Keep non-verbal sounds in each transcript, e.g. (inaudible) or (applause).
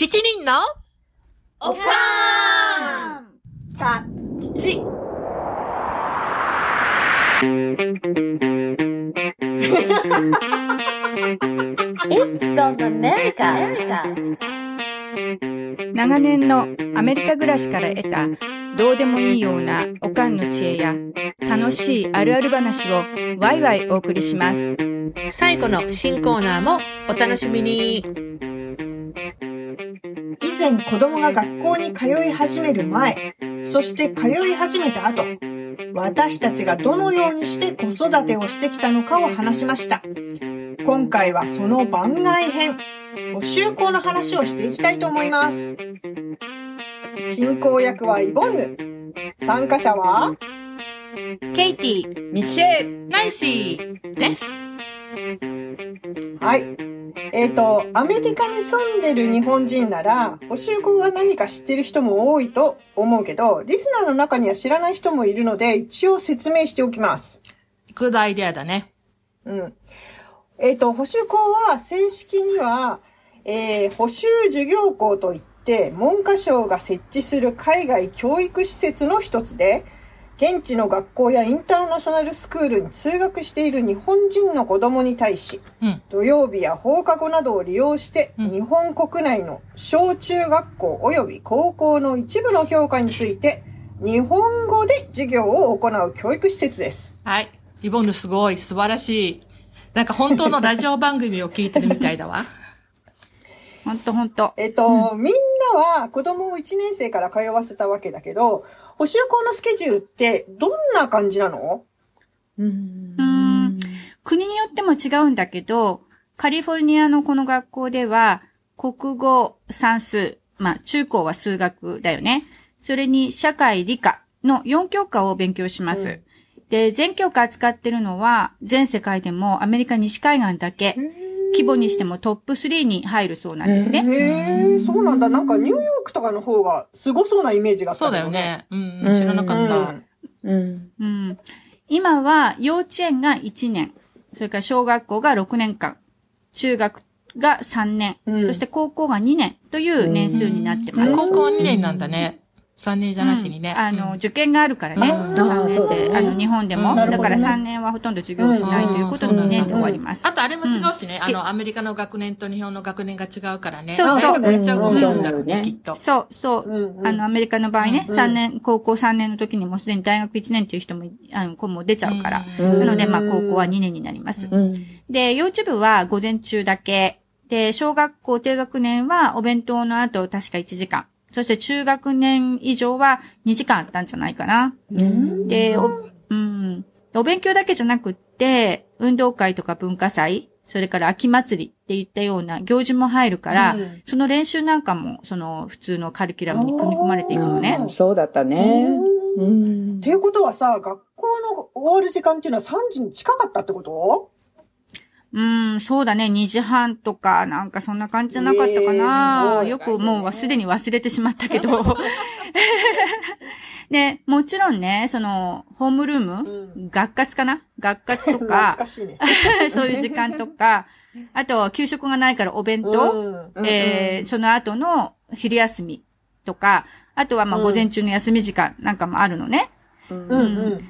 七人のおかーんタッチ。It's from America. 長年のアメリカ暮らしから得たどうでもいいようなおかんの知恵や楽しいあるある話をワイワイお送りします。最後の新コーナーもお楽しみに。以前子供が学校に通い始める前、そして通い始めた後、私たちがどのようにして子育てをしてきたのかを話しました。今回はその番外編、補修校の話をしていきたいと思います。進行役はイボンヌ。参加者はケイティ、ミシェル。ナイシーです。はい。えっ、と、アメリカに住んでる日本人なら、補修校が何か知ってる人も多いと思うけど、リスナーの中には知らない人もいるので、一応説明しておきます。 good idea だね。うん。えっ、と、補修校は正式には、えー補修授業校といって、文科省が設置する海外教育施設の一つで、現地の学校やインターナショナルスクールに通学している日本人の子供に対し、うん。土曜日や放課後などを利用して、うん日本国内の小中学校及び高校の一部の教科について、日本語で授業を行う教育施設です。はい。イボンヌすごい、素晴らしい。なんか本当のラジオ番組を聞いてるみたいだわ。ほんとほんと。えっと、みんなは子供を1年生から通わせたわけだけど、補修校のスケジュールってどんな感じなの？うーん。国によっても違うんだけど、カリフォルニアのこの学校では、国語、算数、まあ中高は数学だよね。それに社会、理科の4教科を勉強します。うん。で、全教科扱ってるのは、全世界でもアメリカ西海岸だけ、規模にしてもトップ3に入るそうなんですね。へえ、そうなんだ。なんかニューヨークとかの方がすごそうなイメージがあったそうだよね。うん、知らなかった。うん。うん。今は幼稚園が1年、それから小学校が6年間、中学が3年、うんそして高校が2年という年数になってます。高校は2年なんだね。3年じゃなしにね。あの、受験があるからね。うん3あー年生、あの、日本でも。だからほどね3年はほとんど授業しないということで2年で終わります。あとあれも違うしね。うんあの、アメリカの学年と日本の学年が違うからね。そうそうめっちゃんだろうね、うんきっと。そう、そう。あの、アメリカの場合ね、うん3年、高校3年の時にもうすでに大学1年という人も、あの、子も出ちゃうから。うんなので、まあ、高校は2年になります。うん。で、幼稚部は午前中だけ。で、小学校低学年はお弁当の後確か1時間。そして中学年以上は2時間あったんじゃないかな。で、お、うん。お勉強だけじゃなくって、運動会とか文化祭、それから秋祭りっていったような行事も入るから、うんその練習なんかも、その普通のカリキュラムに組み込まれていくのねあ。そうだったね。うんっていうことはさ、学校の終わる時間っていうのは3時に近かったってこと？うん、そうだね。2時半とか、なんかそんな感じじゃなかったかえな。ーすごいよくもうすでに忘れてしまったけど。(laughs) で、もちろんね、その、ホームルーム、う学活かな？学活と懐か、(laughs) かしいね。(laughs) そういう時間とか、あと、給食がないからお弁当、うんえーその後の昼休みとか、あとはまあうん午前中の休み時間なんかもあるのね。うんうん。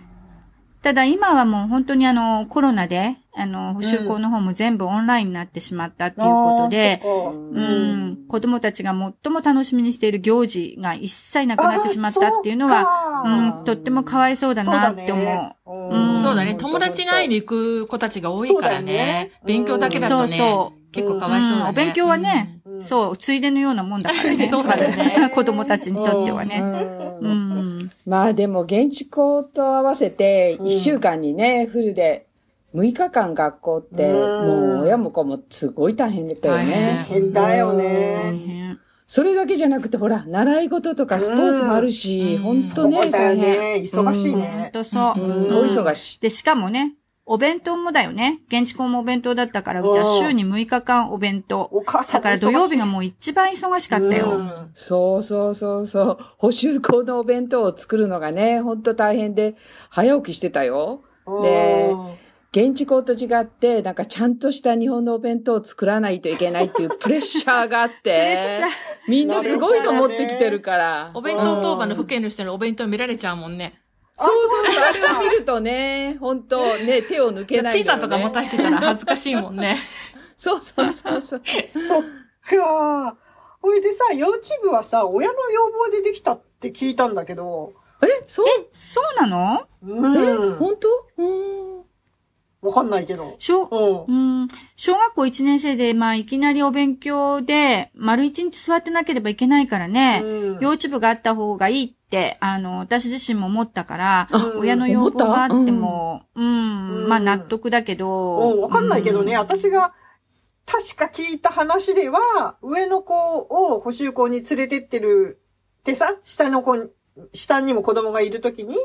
ただ今はもう本当にあのコロナで、あの補習校の方も全部オンラインになってしまったっていうことで、あーそっかうん、子供たちが最も楽しみにしている行事が一切なくなってしまったっていうのは、はうん、とってもかわいそうだなって思う。うんそうだね。友達に会いに行く子たちが多いからそうだねね。勉強だけだとねそうそ、結構かわいそうだね。うんお勉強はね、うんそう、ついでのようなもんだからね。(laughs) そうだよね (laughs) 子供たちにとってはね。ううんん。まあでも現地校と合わせてうん1週間にね、フルで6日間学校って、うんもう親も子もすごい大変だったよ大ね。変だよ大ね。変それだけじゃなくて、ほら、習い事とかスポーツもあるし、うんほんとね、大変。ね。忙しいほんね。とそう。大忙し。で、しかもね、お弁当もだよね。現地校もお弁当だったから、うちは週に6日間お弁当。お母さんだから土曜日がもう一番忙しかったよ。そうそうそうそう。補習校のお弁当を作るのがね、ほんと大変で、早起きしてたよ。で現地校と違って、なんかちゃんとした日本のお弁当を作らないといけないっていうプレッシャーがあって。プレレッシャーみんなすごいの持ってきてるから。お弁当当番の府県の人にお弁当見られちゃうもんね。そうそうそう、あれを見るとね、本当ね、手を抜けない、ね。ピザとか持たしてたら恥ずかしいもんね。そうそうそうそう。そっか。ほいでさ、幼稚部はさ、親の要望でできたって聞いたんだけど、え、そう？そうなの？うん。本当？うん。わかんないけど。小、うん。うん、小学校1年生で、まあ、いきなりお勉強で、丸1日座ってなければいけないからね、うん。幼稚部があった方がいいって、あの、私自身も思ったから、あ親の要望があって思も、うん、うん。まあ、納得だけど、うん、わかんないけどね、うん。私が、確か聞いた話では、上の子を補習校に連れてってるってさ、下の子に、下にも子供がいるときに、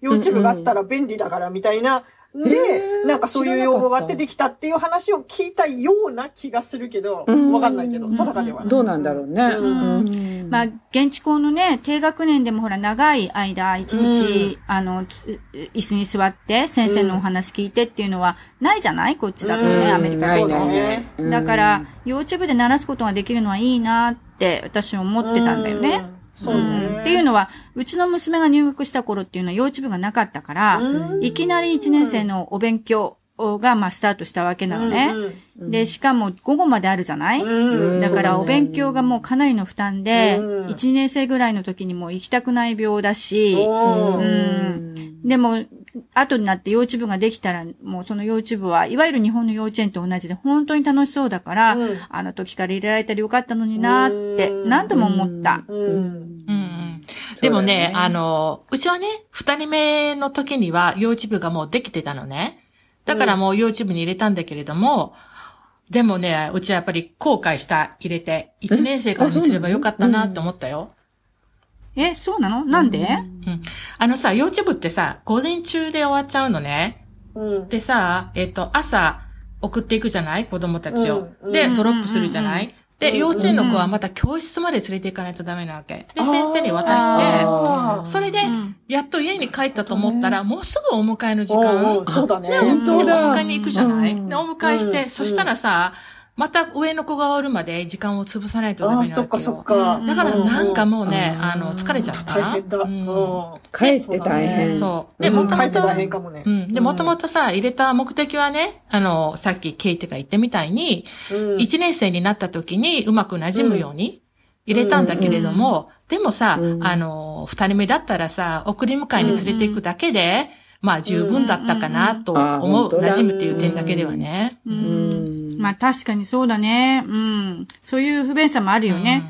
幼稚部があったら便利だからみたいな、へで、ーなんかそういう要望があってきたっていう話を聞いたような気がするけど、うんわかんないけど、定かではない。どうなんだろうね。うまあ、現地校のね、低学年でもほら、長い間、一日、あの、つ椅子に座って、先生のお話聞いてっていうのは、ないじゃないこっちだとね、うんアメリカそうだだと。ねうんだから、幼稚部で習すことができるのはいいなって、私は思ってたんだよね。うん。そうね。んっていうのは、うちの娘が入学した頃っていうのは幼稚部がなかったから、うん。いきなり1年生のお勉強が、まあ、スタートしたわけなのね。で、しかも午後まであるじゃない、だからお勉強がもうかなりの負担で、うん。1年生ぐらいの時にもう行きたくない病だし、うん。でも、後になって幼稚部ができたら、もうその幼稚部は、いわゆる日本の幼稚園と同じで本当に楽しそうだから、うんあの時から入れられたらよかったのになって、うん何度も思った。うん。うんうんでもね、あの、うちはね、二人目の時には幼稚部がもうできてたのね。だからもう幼稚部に入れたんだけれども、でもね、うちはやっぱり後悔した、入れて。一年生からにすればよかったなって思ったよ。え、そうなの？なんで、うん。あのさ、幼稚部ってさ、午前中で終わっちゃうのね。うん。でさ、えっ、と、朝送っていくじゃない？子供たちを。うんで、うん。ドロップするじゃない、で、幼稚園の子はまた教室まで連れて行かないとダメなわけ。で、先生に渡して、それでん、やっと家に帰ったと思ったら、もうすぐお迎えの時間。う。そうだね。で、お迎えに行くじゃない、うん。で、お迎えして、うん。そしたらさ、また上の子が終わるまで時間を潰さないとダああ、メなわけよ。そっかそっか。だからなんかもうね、うんあの、疲れちゃった。大変だ。ううんん。帰って大変。そう。で、うんもともと、帰って大変かもね。うん。で、もともとさ、入れた目的はね、あの、さっきケイテが言ったみたいに、うん一年生になった時にうまく馴染むように入れたんだけれども、でもさ、うんあの、二人目だったらさ、送り迎えに連れて行くだけで、まあ十分だったかなとうんあ思う。馴染むっていう点だけではね。ううんん。まあ確かにそうだね。うん。そういう不便さもあるよね。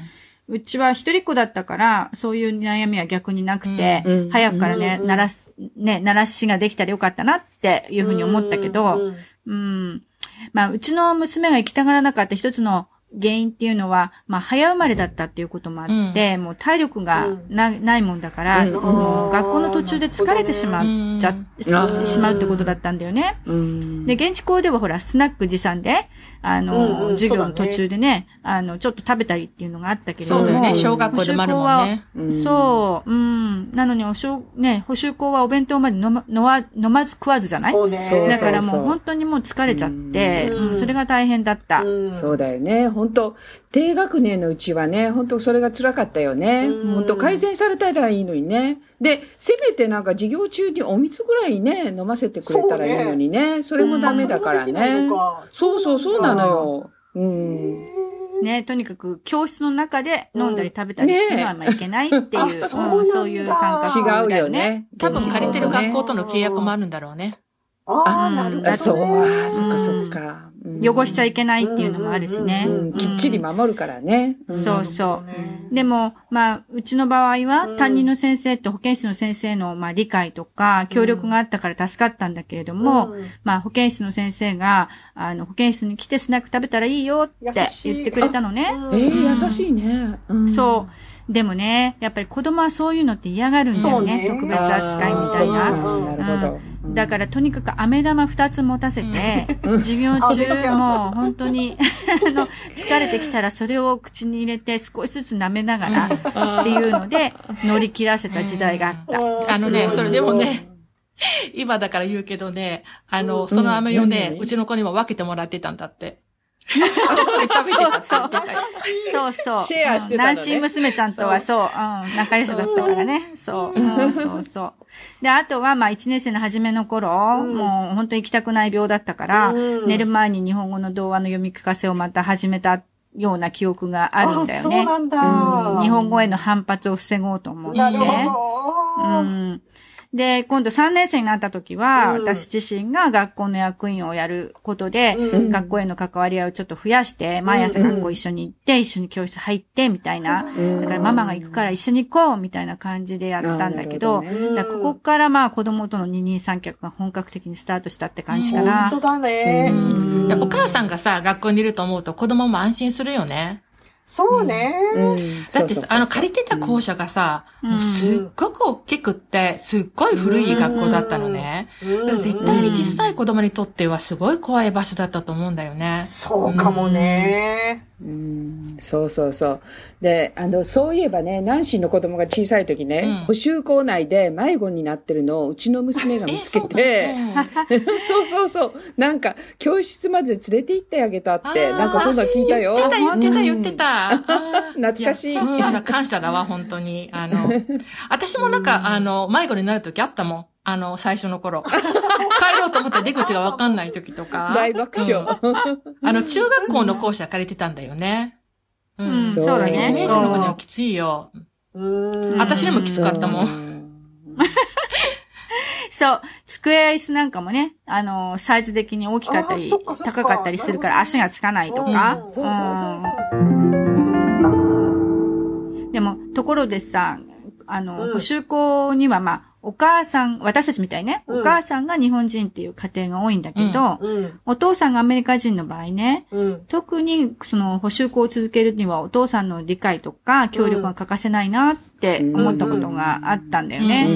うちは一人っ子だったから、そういう悩みは逆になくて、うん早くからね、うん鳴らす、ね、鳴らしができたらよかったなっていうふうに思ったけど、うんうん。まあ、うちの娘が行きたがらなかった一つの原因っていうのは、まあ、早生まれだったっていうこともあって、もう体力がな,、ないもんだから、うん。もう学校の途中で疲れてしまっちゃ、うん。しまうってことだったんだよね。うん。で、現地校ではほら、スナック持参で、あの、うんうん授業の途中でね、あの、ちょっと食べたりっていうのがあったけれども。そうだよね。うん小学校でもあるもんね。うんそう、うん。なのに、おしょう、ね、補習校はお弁当まで飲ま、飲ま飲まず食わずじゃない？そうね。そうだからもう本当にもう疲れちゃって、うんうんそれが大変だった。うんそうだよね。本当低学年のうちはね、本当それが辛かったよね。うん本当改善されたらいいのにね。で、せめてなんか授業中にお水ぐらいね、飲ませてくれたらいいのにね。それもダメだからね。そうそう、そうなのよ。うん。ね、とにかく教室の中で飲んだり食べたりっていうのはまあいけないっていう、うなんだそういう感覚だよね。違うよね。多分借りてる学校との契約もああるんだろうね。ああ、うんなるほどね。そう、ああ、そっうんかそっか。うん汚しちゃいけないっていうのもあるしね。うん、きっちり守るからね。うんそうそう。でも、まあ、うちの場合は、担任の先生と保健室の先生の、まあ、理解とか、協力があったから助かったんだけれども、うんまあ、保健室の先生が、あの、保健室に来てスナック食べたらいいよって言ってくれたのね。えー、優しいね。うんそう。でもね、やっぱり子供はそういうのって嫌がるんだよね。ね。特別扱いみたいな。なるほど。だからとにかく飴玉二つ持たせて、授業中もう本当に (laughs) あの疲れてきたらそれを口に入れて少しずつ舐めながらっていうので乗り切らせた時代があった。あのね、それでもね、今だから言うけどね、あの、その飴をね、何？うちの子にも分けてもらってたんだって。そうそう。シェアしてたのねうん男子娘ちゃんとはそう、うん、仲良しだったからね。そう、うん、そうそう。で、あとは、まあ、一年生の初めの頃、もう本当に行きたくない病だったから、うん寝る前に日本語の童話の読み聞かせをまた始めたような記憶があるんだよね。そうなんだ。うん日本語への反発を防ごうと思って。なるほど。うん。で、今度3年生になった時は、うん私自身が学校の役員をやることで、うん学校への関わり合いをちょっと増やして、毎朝学校一緒に行って、一緒に教室入って、みたいな。だからママが行くから一緒に行こう、みたいな感じでやったんだけど、どねここからまあ子供との二人三脚が本格的にスタートしたって感じかな。本当だね。お母さんがさ、学校にいると思うと子供も安心するよね。そうね。うんだってさ、あの、借りてた校舎がさ、うんもうすっごく大きくって、すっごい古い学校だったのね。うんだから絶対に小さい子供にとってはすごい怖い場所だったと思うんだよね。そうかもね。うんそうそうそう。で、あの、そういえばね、ナンシーの子供が小さい時ね、うん補習校内で迷子になってるのをうちの娘が見つけて、(laughs) そうそうそう。なんか、教室まで連れて行ってあげたって、なんかそんなの聞いたよ。言ってた、言ってた、うん言ってた。あー懐かしいやうん、感謝だわ、本当に。あの、私もなんか、あの、迷子になる時あったもん。あの、最初の頃。(laughs) 帰ろうと思ったら出口がわかんない時とか。大爆笑。あの、中学校の校舎借りてたんだよね。ううんん。そうだね。一年生の子にはきついよ。うん私でもきつかったもん。そう。机や椅子なんかもね、あの、サイズ的に大きかったり高かったりするから足がつかないとか。うんそうそうそうそう。うんでも、ところでさ、あの、うん補習校にはまあ、お母さん、私たちみたいね、うんお母さんが日本人っていう家庭が多いんだけど、うん。お父さんがアメリカ人の場合ね、うん。特にその補習校を続けるにはお父さんの理解とか協力が欠かせないなって思ったことがあったんだよね。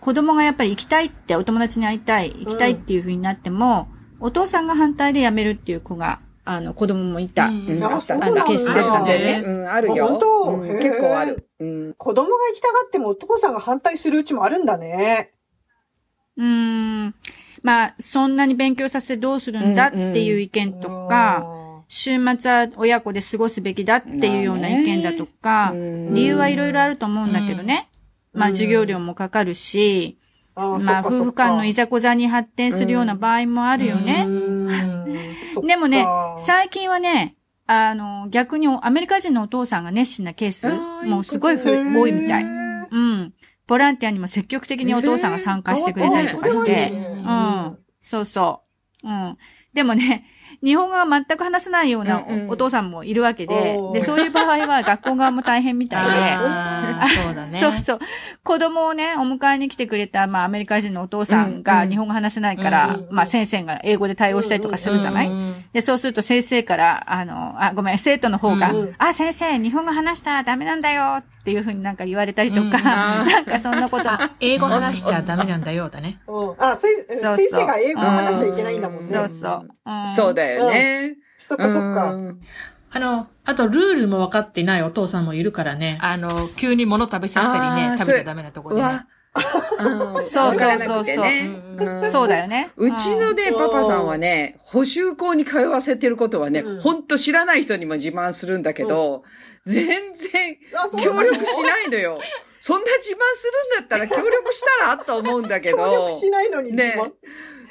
子供がやっぱり行きたいって、お友達に会いたい、行きたいっていう風になっても、お父さんが反対で辞めるっていう子が、あの、子供もいた。うんうん、あったあそうなんだケース出たんだよね。あうん、あるよ。本当？うん結構ある。うん。子供が行きたがってもお父さんが反対するうちもあるんだね。うーん。まあ、そんなに勉強させてどうするんだっていう意見とか、週末は親子で過ごすべきだっていうような意見だとか、うん理由はいろいろあると思うんだけどね。まあ、うん授業料もかかるし、あー、まあ、夫婦間のいざこざに発展するような場合もあるよね。(laughs) でもね、最近はね、あの、逆にアメリカ人のお父さんが熱心なケースもうすごい多いみたい。うん。ボランティアにも積極的にお父さんが参加してくれたりとかして。うん。そうそう。うん。でもね、日本語が全く話せないようなうんうん。お父さんもいるわけで、で、そういう場合は学校側も大変みたいで、(laughs) そうだね。そうそう。子供をね、お迎えに来てくれた、まあ、アメリカ人のお父さんうんうんが日本語話せないから、うんうんまあ、先生が英語で対応したりとかするじゃない、うんで、そうすると先生から、あの、あ、ごめん、生徒の方が、うん。あ、先生、日本語話したらダメなんだよっていうふうになんか言われたりとか、うんなんかそんなこと。あ、英語話しちゃダメなんだよ、だね。うんあ、せそう先生が英語を話しちゃいけないんだもんね。そうそう。うんそうだよね。そっかそっか。うんあの、あと、ルールも分かってないお父さんもいるからね。あの、急に物食べさせたりね、食べちゃダメなとこでねうわ。。うんそうわからなくてねうんそうだよね。うちのね、うんパパさんはね、補習校に通わせてることはね、うんほんと知らない人にも自慢するんだけど、全然協力しないのよ。そんな自慢するんだったら協力したらと思うんだけど。協力しないのに自ね慢。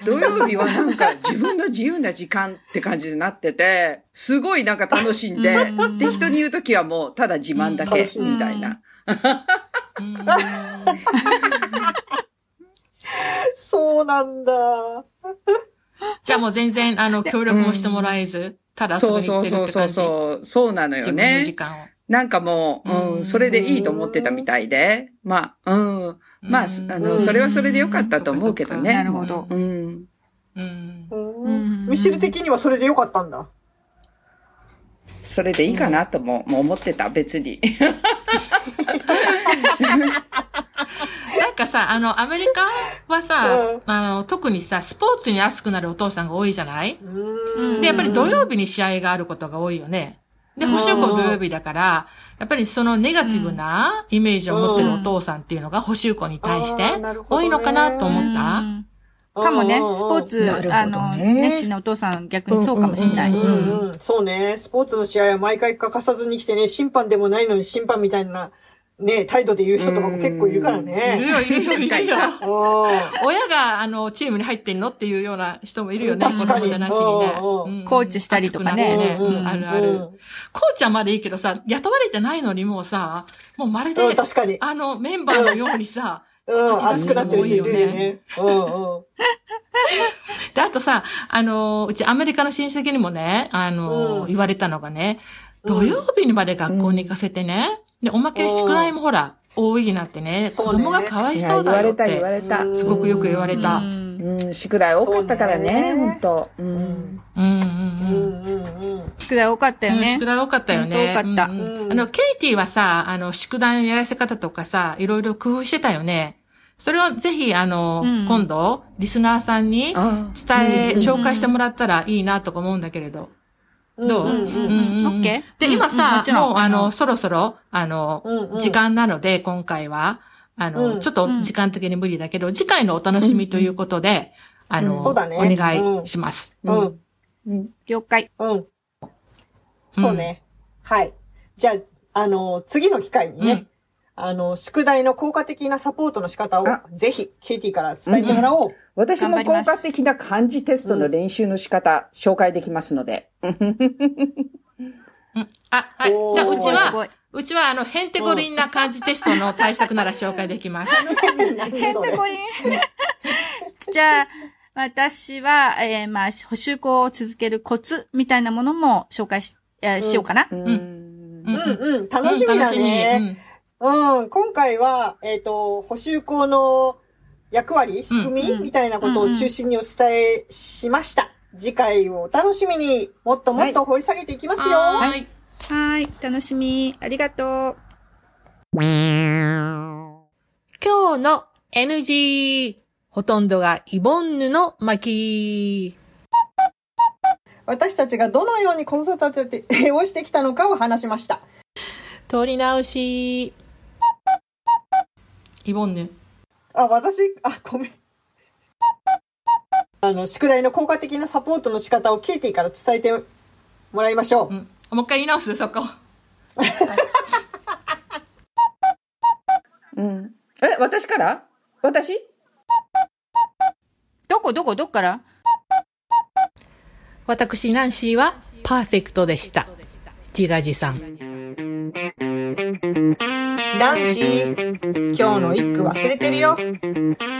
土曜日はなんか自分の自由な時間って感じになってて、すごいなんか楽しんで、うんで、人に言うときはもうただ自慢だけ楽しいみたいな。うん (laughs) そうなんだ。(laughs) じゃあもう全然、あの、協力もしてもらえず、ただそう。そうそうそうそう、そうなのよ自分の時ね。間を。なんかもう、ううんん、それでいいと思ってたみたいで、まあ、うん、まあ、うんあの、それはそれでよかったと思うけどね。なるほど。うん。うん。うんミシル的にはそれでよかったんだ。それでいいかなとももう思ってた、別に。(laughs) (laughs) なんかさ、あの、アメリカはさ、うん。あの、特にさ、スポーツに熱くなるお父さんが多いじゃない？うん。で、やっぱり土曜日に試合があることが多いよね。で、補習校土曜日だから、やっぱりそのネガティブなイメージを持ってるお父さんっていうのが補習校に対して多いのかなと思った？うん。かもね、スポーツね、あの、熱心なお父さん逆にそうかもしれない。うんうんうん、そうね。スポーツの試合は毎回欠かさずに来てね、審判でもないのに審判みたいな、ね、態度でいる人とかも結構いるからいるね。よ、いるよ、いるよ。うん親が、あの、チームに入ってんのっていうような人もいるよね。確かにコーチしたりとかねあるある。コーチはまだいいけどさ、雇われてないのにもうさ、もうまるでうん、、確かに。あの、メンバーのようにさ、うん、熱くなってる人いるよね。うんうん。で、あとさ、あの、うちアメリカの親戚にもね、あの、うん言われたのがね、土曜日にまで学校に行かせてね、で、おまけで宿題もほら、多いになってね、そうね子供がかわいそうだよっ言われた言わて、れた。うんすごくよく言われた。ううん宿題多かったからね、本当。う。うんんうんううん。んうん宿題多かったよねうん宿。題多かったよね。多かったうんうんうんあの、ケイティはさ、あの、宿題のやらせ方とかさ、いろいろ工夫してたよね。それをぜひ、あの、うん今度、リスナーさんにあ伝え、紹介してもらったらいいなとか思うんだけれど。どう？うんオッケー。で、今さも、う、あの、あのそろそろ、あの時間なので、今回は、あうの、ん。ちょっと時間的に無理だけど、次回のお楽しみということで、あの、そうだね。お願いします。うん。うん。了解。うん。そうね。はい。じゃあ、あの、次の機会にね、うんあの、宿題の効果的なサポートの仕方をあ、ぜひ、ケイティから伝えてもらおう。私も頑張ります効果的な漢字テストの練習の仕方、紹介できますので。あ、はい。じゃあ、うちすは。うちは、あの、ヘンテコリンな漢字テストの対策なら紹介できます。何それこれじゃあ、私は、えーまあ、補習校を続けるコツみたいなものも紹介し、えーしようかな。うん。うんうんうん、楽しみだね。うん、今回は、えっ、と、補習校の役割、仕組み、うんみたいなことを中心にお伝えしました。次回をお楽しみに、もっともっと掘り下げていきますよ。はーい。はい。楽しみ。ありがとう。今日の NG。ほとんどがイボンヌの巻。私たちがどのように子育てをしてきたのかを話しました。取り直し。イボンヌ。あ、私、あ、ごめん。(laughs) あの、宿題の効果的なサポートの仕方をケイティから伝えてもらいましょう。うん。もう一回言い直す、そこ。(laughs) うん。え、私から？私？どこ？どこ？どっから？私、ナンシーはパーフェクトでした。自画自賛。ナンシー、今日の一句忘れてるよ。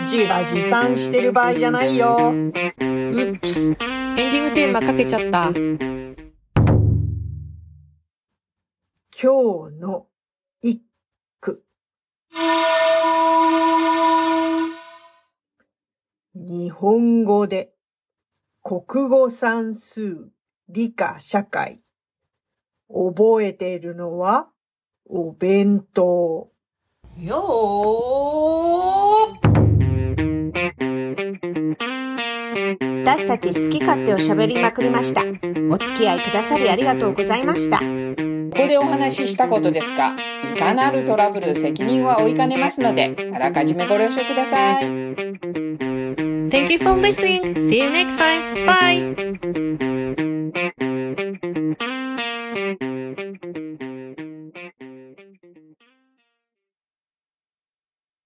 自画自賛してる場合じゃないよ。うっ。エンディングテーマかけちゃった。今日の一句。日本語で国語算数理科社会覚えているのは？お弁当。よー私たち好き勝手を喋りまくりました。お付き合いくださりありがとうございました。ここでお話ししたことですが、いかなるトラブル責任は負いかねますので、あらかじめご了承ください。Thank you for listening. See you next time. Bye.